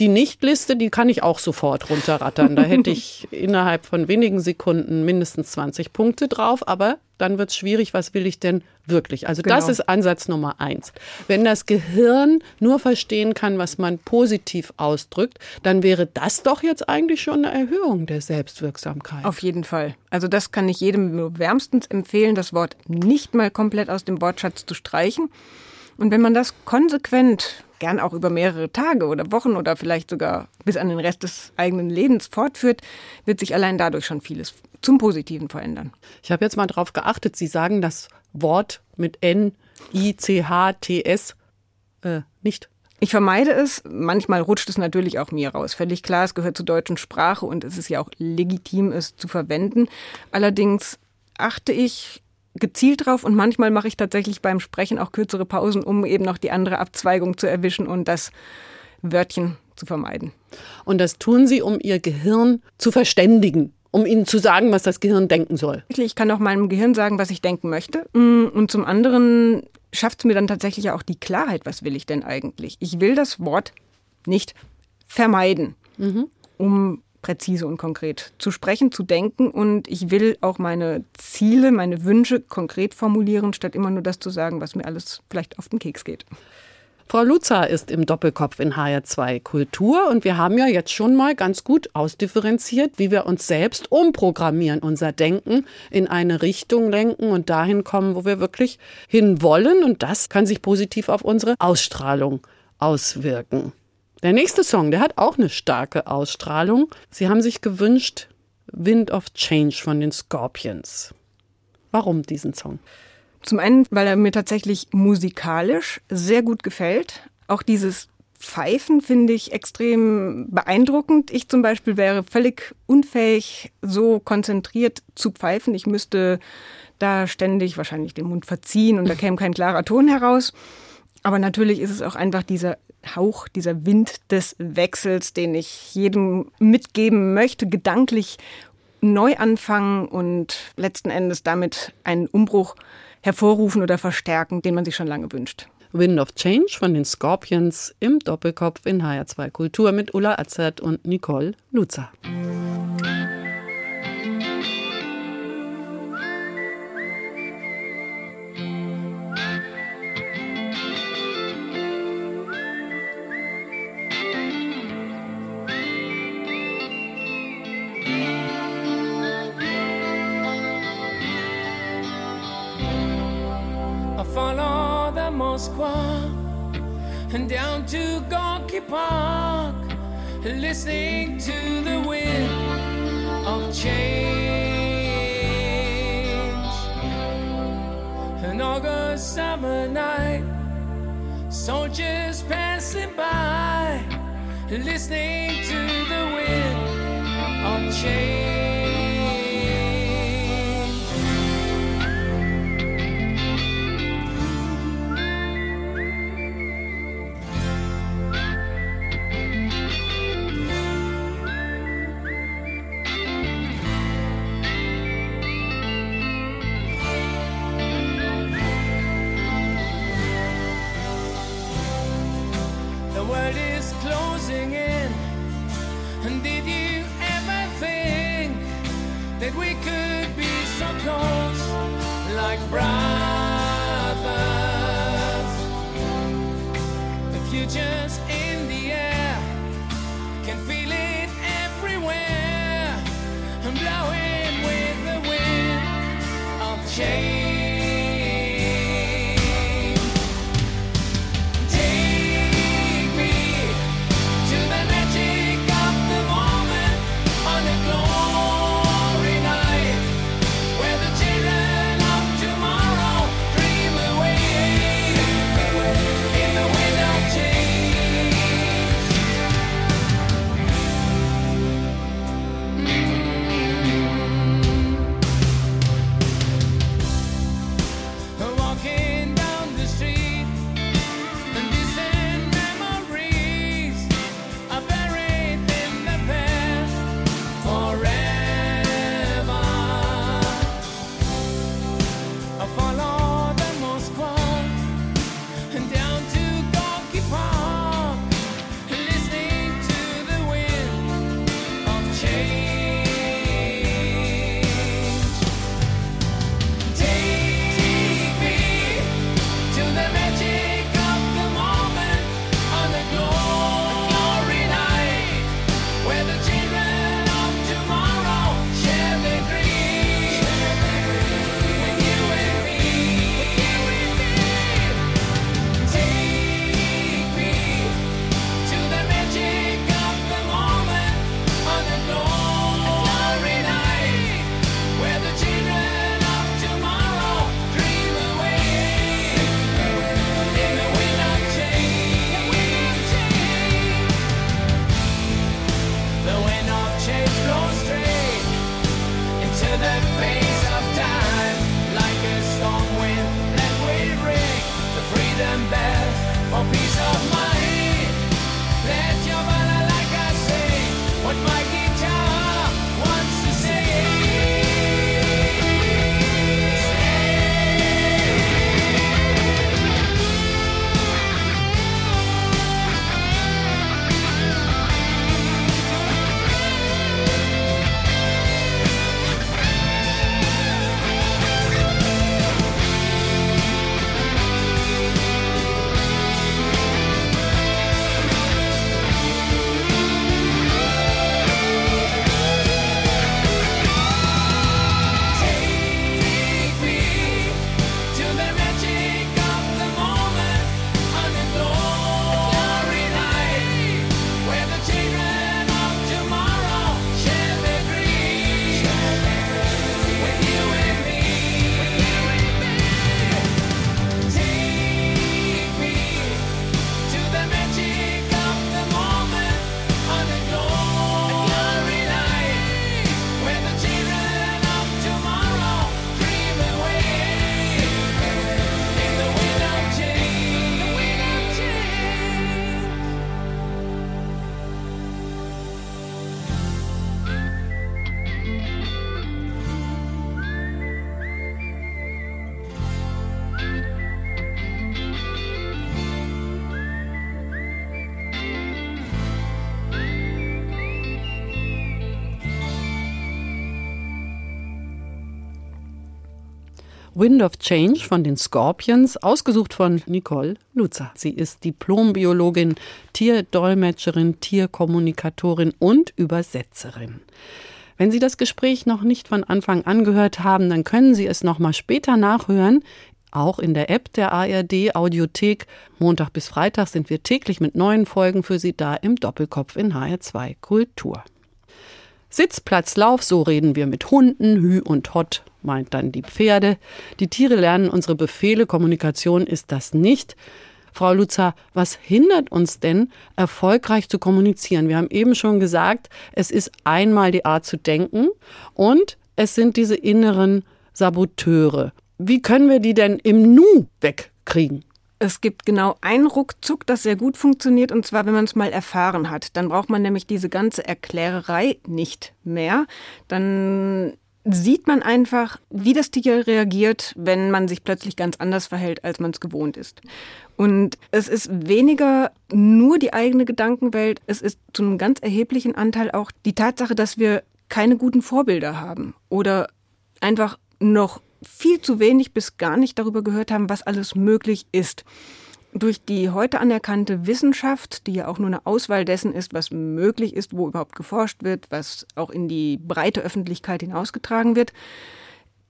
A: Die Nichtliste, die kann ich auch sofort runterrattern. Da hätte ich innerhalb von wenigen Sekunden mindestens 20 Punkte drauf, aber dann wird es schwierig, was will ich denn wirklich? Also das
B: Genau.
A: ist Ansatz Nummer eins. Wenn das Gehirn nur verstehen kann, was man positiv ausdrückt, dann wäre das doch jetzt eigentlich schon eine Erhöhung der Selbstwirksamkeit.
B: Auf jeden Fall. Also das kann ich jedem nur wärmstens empfehlen, das Wort nicht mal komplett aus dem Wortschatz zu streichen. Und wenn man das konsequent, gern auch über mehrere Tage oder Wochen oder vielleicht sogar bis an den Rest des eigenen Lebens fortführt, wird sich allein dadurch schon vieles zum Positiven verändern.
A: Ich habe jetzt mal drauf geachtet, Sie sagen das Wort mit N, I, C, H, T, S äh, nicht.
B: Ich vermeide es. Manchmal rutscht es natürlich auch mir raus. Völlig klar, es gehört zur deutschen Sprache und es ist ja auch legitim, es zu verwenden. Allerdings achte ich gezielt drauf und manchmal mache ich tatsächlich beim Sprechen auch kürzere Pausen, um eben noch die andere Abzweigung zu erwischen und das Wörtchen zu vermeiden.
A: Und das tun Sie, um Ihr Gehirn zu verständigen, um Ihnen zu sagen, was das Gehirn denken soll.
B: Ich kann auch meinem Gehirn sagen, was ich denken möchte. Mm, Und zum anderen schafft es mir dann tatsächlich auch die Klarheit, was will ich denn eigentlich? Ich will das Wort nicht vermeiden, um präzise und konkret zu sprechen, zu denken. Und ich will auch meine Ziele, meine Wünsche konkret formulieren, statt immer nur das zu sagen, was mir alles vielleicht auf den Keks geht.
A: Frau Luza ist im Doppelkopf in HR2 Kultur und wir haben ja jetzt schon mal ganz gut ausdifferenziert, wie wir uns selbst umprogrammieren, unser Denken in eine Richtung lenken und dahin kommen, wo wir wirklich hin wollen und das kann sich positiv auf unsere Ausstrahlung auswirken. Der nächste Song, der hat auch eine starke Ausstrahlung. Sie haben sich gewünscht Wind of Change von den Scorpions. Warum diesen Song?
B: Zum einen, weil er mir tatsächlich musikalisch sehr gut gefällt. Auch dieses Pfeifen finde ich extrem beeindruckend. Ich zum Beispiel wäre völlig unfähig, so konzentriert zu pfeifen. Ich müsste da ständig wahrscheinlich den Mund verziehen und da käme kein klarer Ton heraus. Aber natürlich ist es auch einfach dieser Hauch, dieser Wind des Wechsels, den ich jedem mitgeben möchte, gedanklich neu anfangen und letzten Endes damit einen Umbruch hervorrufen oder verstärken, den man sich schon lange wünscht.
A: Wind of Change von den Scorpions im Doppelkopf in HR2 Kultur mit Ulla Azert und Nicole Luzer.
D: And down to Gorky Park, listening to the wind of change. An August summer night, soldiers passing by, listening to the wind of change. Change.
A: Wind of Change von den Scorpions, ausgesucht von Nicole Lutzer. Sie ist Diplombiologin, Tierdolmetscherin, Tierkommunikatorin und Übersetzerin. Wenn Sie das Gespräch noch nicht von Anfang an gehört haben, dann können Sie es noch mal später nachhören. Auch in der App der ARD Audiothek. Montag bis Freitag sind wir täglich mit neuen Folgen für Sie da im Doppelkopf in HR2 Kultur. Sitzplatzlauf, so reden wir mit Hunden, Hü und Hott, meint dann die Pferde. Die Tiere lernen unsere Befehle, Kommunikation ist das nicht. Frau Lutzer, was hindert uns denn, erfolgreich zu kommunizieren? Wir haben eben schon gesagt, es ist einmal die Art zu denken und es sind diese inneren Saboteure. Wie können wir die denn im Nu wegkriegen?
B: Es gibt genau einen Ruckzuck, das sehr gut funktioniert, und zwar, wenn man es mal erfahren hat. Dann braucht man nämlich diese ganze Erklärerei nicht mehr. Dann sieht man einfach, wie das Tier reagiert, wenn man sich plötzlich ganz anders verhält, als man es gewohnt ist. Und es ist weniger nur die eigene Gedankenwelt, es ist zu einem ganz erheblichen Anteil auch die Tatsache, dass wir keine guten Vorbilder haben oder einfach noch viel zu wenig bis gar nicht darüber gehört haben, was alles möglich ist. Durch die heute anerkannte Wissenschaft, die ja auch nur eine Auswahl dessen ist, was möglich ist, wo überhaupt geforscht wird, was auch in die breite Öffentlichkeit hinausgetragen wird,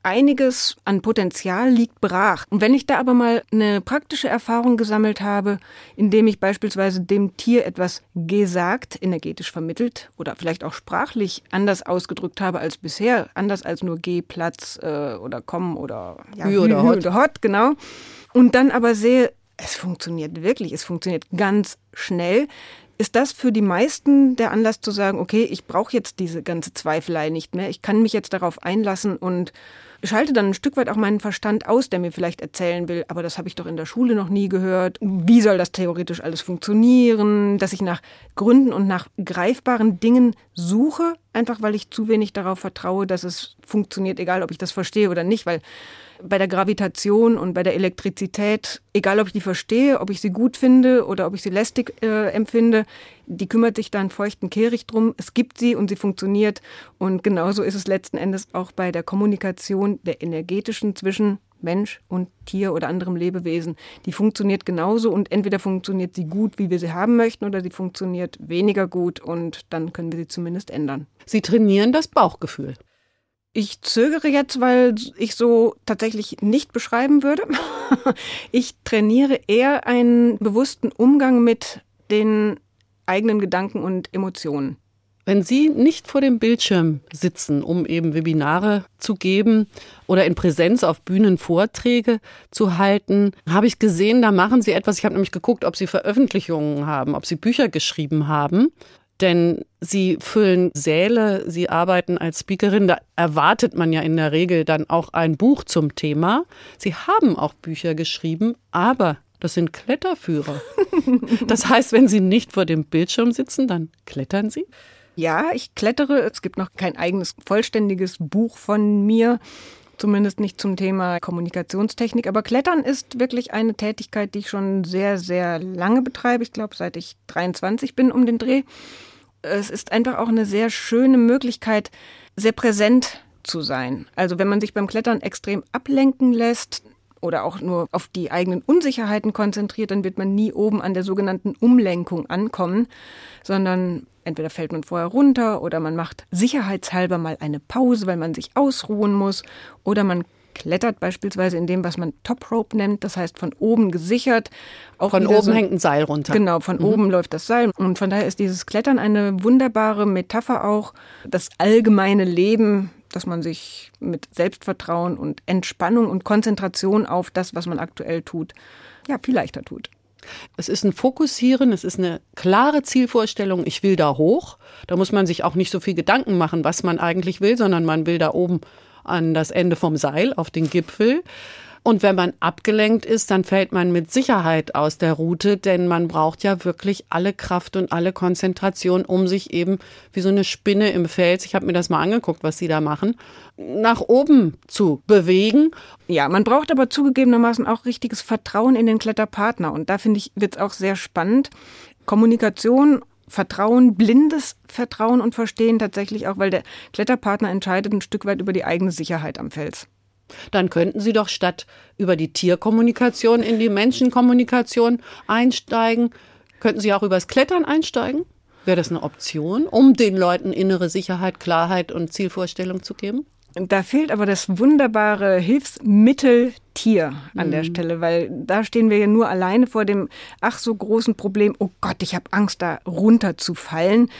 B: einiges an Potenzial liegt brach. Und wenn ich da aber mal eine praktische Erfahrung gesammelt habe, indem ich beispielsweise dem Tier etwas gesagt, energetisch vermittelt oder vielleicht auch sprachlich anders ausgedrückt habe als bisher, anders als nur geh, Platz äh, oder komm oder
A: ja, Hü oder Hot. oder Hot,
B: genau. Und dann aber sehe, es funktioniert wirklich, es funktioniert ganz schnell, ist das für die meisten der Anlass zu sagen, okay, ich brauche jetzt diese ganze Zweifelei nicht mehr, ich kann mich jetzt darauf einlassen und schalte dann ein Stück weit auch meinen Verstand aus, der mir vielleicht erzählen will, aber das habe ich doch in der Schule noch nie gehört. Wie soll das theoretisch alles funktionieren? Dass ich nach Gründen und nach greifbaren Dingen suche, einfach weil ich zu wenig darauf vertraue, dass es funktioniert, egal ob ich das verstehe oder nicht, weil bei der Gravitation und bei der Elektrizität, egal ob ich die verstehe, ob ich sie gut finde oder ob ich sie lästig äh, empfinde, die kümmert sich dann feuchten Kehricht drum. Es gibt sie und sie funktioniert. Und genauso ist es letzten Endes auch bei der Kommunikation der energetischen zwischen Mensch und Tier oder anderem Lebewesen. Die funktioniert genauso und entweder funktioniert sie gut, wie wir sie haben möchten, oder sie funktioniert weniger gut und dann können wir sie zumindest ändern.
A: Sie trainieren das Bauchgefühl.
B: Ich zögere jetzt, weil ich so tatsächlich nicht beschreiben würde. Ich trainiere eher einen bewussten Umgang mit den eigenen Gedanken und Emotionen.
A: Wenn Sie nicht vor dem Bildschirm sitzen, um eben Webinare zu geben oder in Präsenz auf Bühnen Vorträge zu halten, habe ich gesehen, da machen Sie etwas. Ich habe nämlich geguckt, ob Sie Veröffentlichungen haben, ob Sie Bücher geschrieben haben. Denn sie füllen Säle, sie arbeiten als Speakerin, da erwartet man ja in der Regel dann auch ein Buch zum Thema. Sie haben auch Bücher geschrieben, aber das sind Kletterführer. Das heißt, wenn sie nicht vor dem Bildschirm sitzen, dann klettern sie?
B: Ja, ich klettere. Es gibt noch kein eigenes vollständiges Buch von mir zumindest nicht zum Thema Kommunikationstechnik. Aber Klettern ist wirklich eine Tätigkeit, die ich schon sehr, sehr lange betreibe. Ich glaube, seit ich 23 bin um den Dreh es ist einfach auch eine sehr schöne Möglichkeit, sehr präsent zu sein. Also wenn man sich beim Klettern extrem ablenken lässt oder auch nur auf die eigenen Unsicherheiten konzentriert, dann wird man nie oben an der sogenannten Umlenkung ankommen, sondern entweder fällt man vorher runter oder man macht sicherheitshalber mal eine Pause, weil man sich ausruhen muss oder man klettert beispielsweise in dem, was man Top Rope nennt, das heißt von oben gesichert.
A: Auch von oben so, hängt ein Seil runter.
B: Genau, von mhm. oben läuft das Seil. Und von daher ist dieses Klettern eine wunderbare Metapher auch, das allgemeine Leben, dass man sich mit Selbstvertrauen und Entspannung und Konzentration auf das, was man aktuell tut, ja, viel leichter tut.
A: Es ist ein Fokussieren, es ist eine klare Zielvorstellung, ich will da hoch. Da muss man sich auch nicht so viel Gedanken machen, was man eigentlich will, sondern man will da oben an das Ende vom Seil auf den Gipfel. Und wenn man abgelenkt ist, dann fällt man mit Sicherheit aus der Route, denn man braucht ja wirklich alle Kraft und alle Konzentration, um sich eben wie so eine Spinne im Fels, ich habe mir das mal angeguckt, was sie da machen, nach oben zu bewegen.
B: Ja, man braucht aber zugegebenermaßen auch richtiges Vertrauen in den Kletterpartner. Und da finde ich, wird es auch sehr spannend. Kommunikation Vertrauen, blindes Vertrauen und Verstehen tatsächlich auch, weil der Kletterpartner entscheidet ein Stück weit über die eigene Sicherheit am Fels.
A: Dann könnten Sie doch statt über die Tierkommunikation in die Menschenkommunikation einsteigen. Könnten Sie auch übers Klettern einsteigen? Wäre das eine Option, um den Leuten innere Sicherheit, Klarheit und Zielvorstellung zu geben?
B: Da fehlt aber das wunderbare Hilfsmittel Tier an der Stelle, weil da stehen wir ja nur alleine vor dem ach so großen Problem, oh Gott, ich habe Angst, da runterzufallen.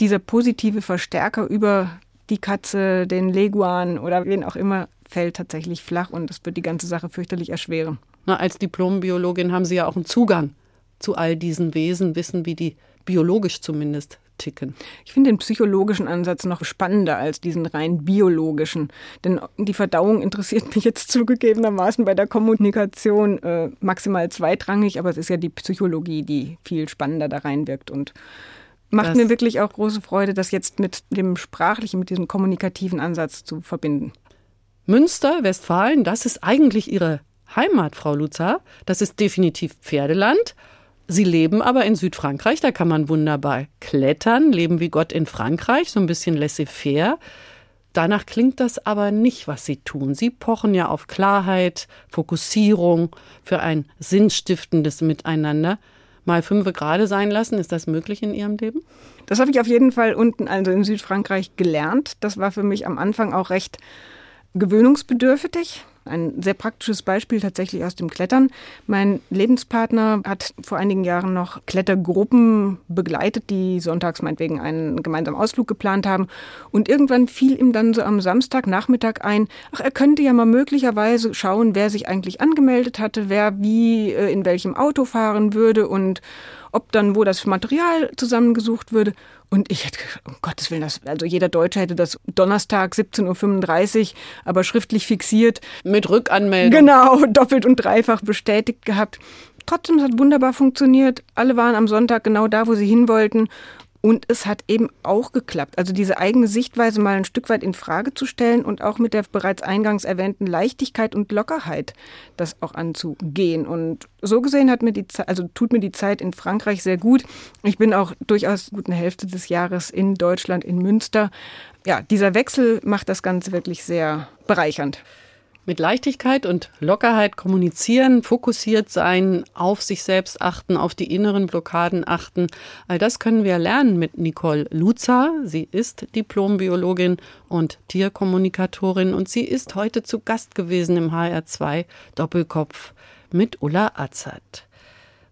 B: Dieser positive Verstärker über die Katze, den Leguan oder wen auch immer fällt tatsächlich flach und das wird die ganze Sache fürchterlich erschweren.
A: Na, als Diplombiologin haben Sie ja auch einen Zugang zu all diesen Wesen, wissen, wie die biologisch zumindest ticken.
B: Ich finde den psychologischen Ansatz noch spannender als diesen rein biologischen. Denn die Verdauung interessiert mich jetzt zugegebenermaßen bei der Kommunikation äh, maximal zweitrangig, aber es ist ja die Psychologie, die viel spannender da reinwirkt und macht
A: Das-
B: mir wirklich auch große Freude, das jetzt mit dem sprachlichen, mit diesem kommunikativen Ansatz zu verbinden.
A: Münster, Westfalen, das ist eigentlich Ihre Heimat, Frau Luzar. Das ist definitiv Pferdeland. Sie leben aber in Südfrankreich, da kann man wunderbar klettern, leben wie Gott in Frankreich, so ein bisschen laissez-faire. Danach klingt das aber nicht, was Sie tun. Sie pochen ja auf Klarheit, Fokussierung für ein sinnstiftendes Miteinander. Mal fünfe gerade sein lassen, ist das möglich in Ihrem Leben?
B: Das habe ich auf jeden Fall unten, also in Südfrankreich, gelernt. Das war für mich am Anfang auch recht gewöhnungsbedürftig. Ein sehr praktisches Beispiel tatsächlich aus dem Klettern. Mein Lebenspartner hat vor einigen Jahren noch Klettergruppen begleitet, die sonntags meinetwegen einen gemeinsamen Ausflug geplant haben. Und irgendwann fiel ihm dann so am Samstagnachmittag ein, ach, er könnte ja mal möglicherweise schauen, wer sich eigentlich angemeldet hatte, wer wie äh, in welchem Auto fahren würde und ob dann wo das Material zusammengesucht würde. Und ich hätte, um Gottes Willen, das, also jeder Deutsche hätte das Donnerstag 17.35 Uhr, aber schriftlich fixiert.
A: Mit Rückanmeldung.
B: Genau, doppelt und dreifach bestätigt gehabt. Trotzdem, es hat wunderbar funktioniert. Alle waren am Sonntag genau da, wo sie hin wollten. Und es hat eben auch geklappt. Also diese eigene Sichtweise mal ein Stück weit in Frage zu stellen und auch mit der bereits eingangs erwähnten Leichtigkeit und Lockerheit das auch anzugehen. Und so gesehen hat mir die Zeit, also tut mir die Zeit in Frankreich sehr gut. Ich bin auch durchaus gut eine Hälfte des Jahres in Deutschland, in Münster. Ja, dieser Wechsel macht das Ganze wirklich sehr bereichernd.
A: Mit Leichtigkeit und Lockerheit kommunizieren, fokussiert sein, auf sich selbst achten, auf die inneren Blockaden achten. All das können wir lernen mit Nicole Luza. Sie ist Diplombiologin und Tierkommunikatorin und sie ist heute zu Gast gewesen im HR2 Doppelkopf mit Ulla Azad.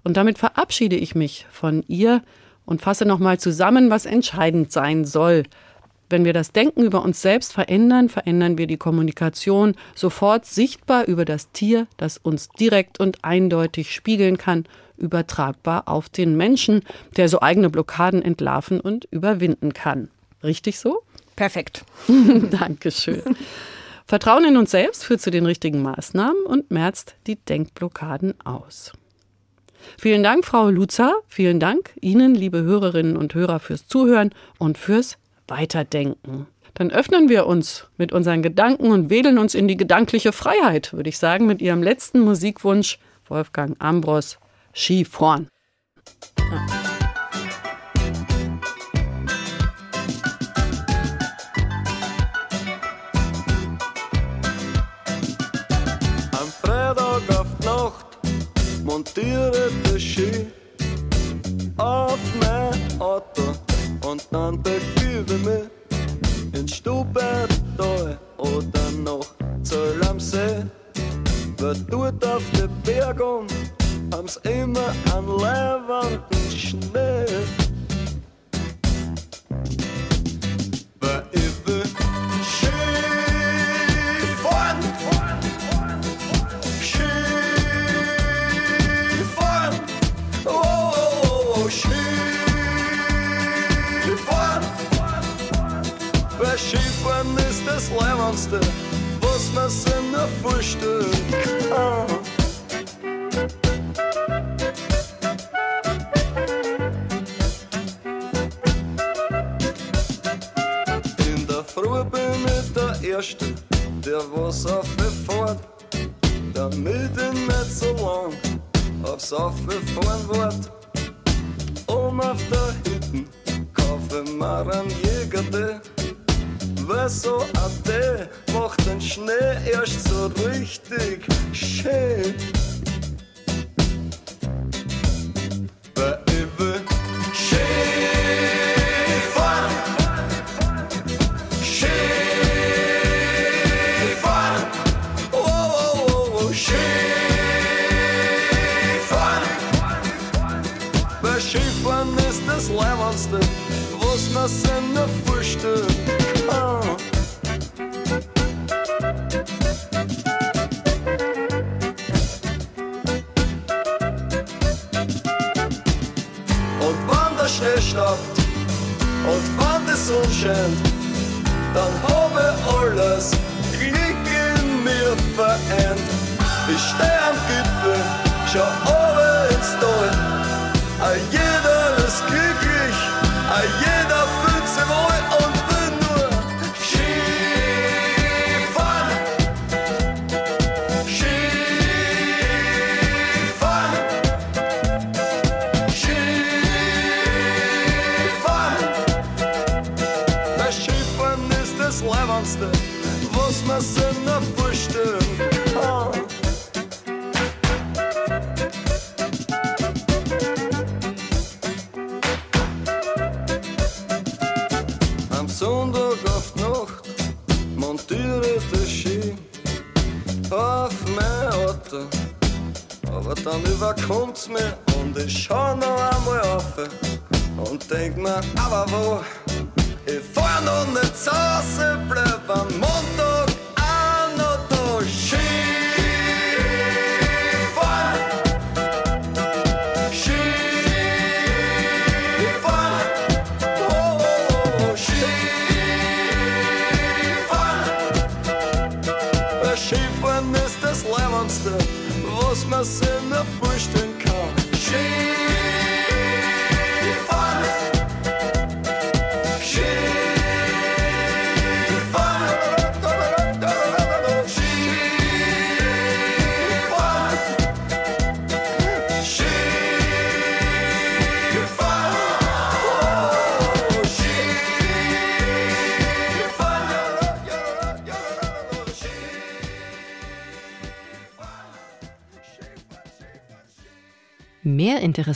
A: Und damit verabschiede ich mich von ihr und fasse nochmal zusammen, was entscheidend sein soll. Wenn wir das Denken über uns selbst verändern, verändern wir die Kommunikation sofort sichtbar über das Tier, das uns direkt und eindeutig spiegeln kann, übertragbar auf den Menschen, der so eigene Blockaden entlarven und überwinden kann. Richtig so?
B: Perfekt.
A: Dankeschön. Vertrauen in uns selbst führt zu den richtigen Maßnahmen und merzt die Denkblockaden aus. Vielen Dank, Frau Luza. Vielen Dank Ihnen, liebe Hörerinnen und Hörer, fürs Zuhören und fürs Weiterdenken. Dann öffnen wir uns mit unseren Gedanken und wedeln uns in die gedankliche Freiheit, würde ich sagen, mit Ihrem letzten Musikwunsch, Wolfgang Ambros, Ski.
E: Am Freitag auf Nacht montiere der Ski auf mein Auto und dann begebe mich ins Stubental oder noch Zöll am See. Wer dort auf den Bergen haben's immer an leibenden Schnee. Skifahren ist das Leibendste, was man sich nur vorstellen kann. In der Früh bin ich der Erste, der was auffährt damit ich nicht so lang aufs Auffahren wart. Um auf der Hütten kaufe mir einen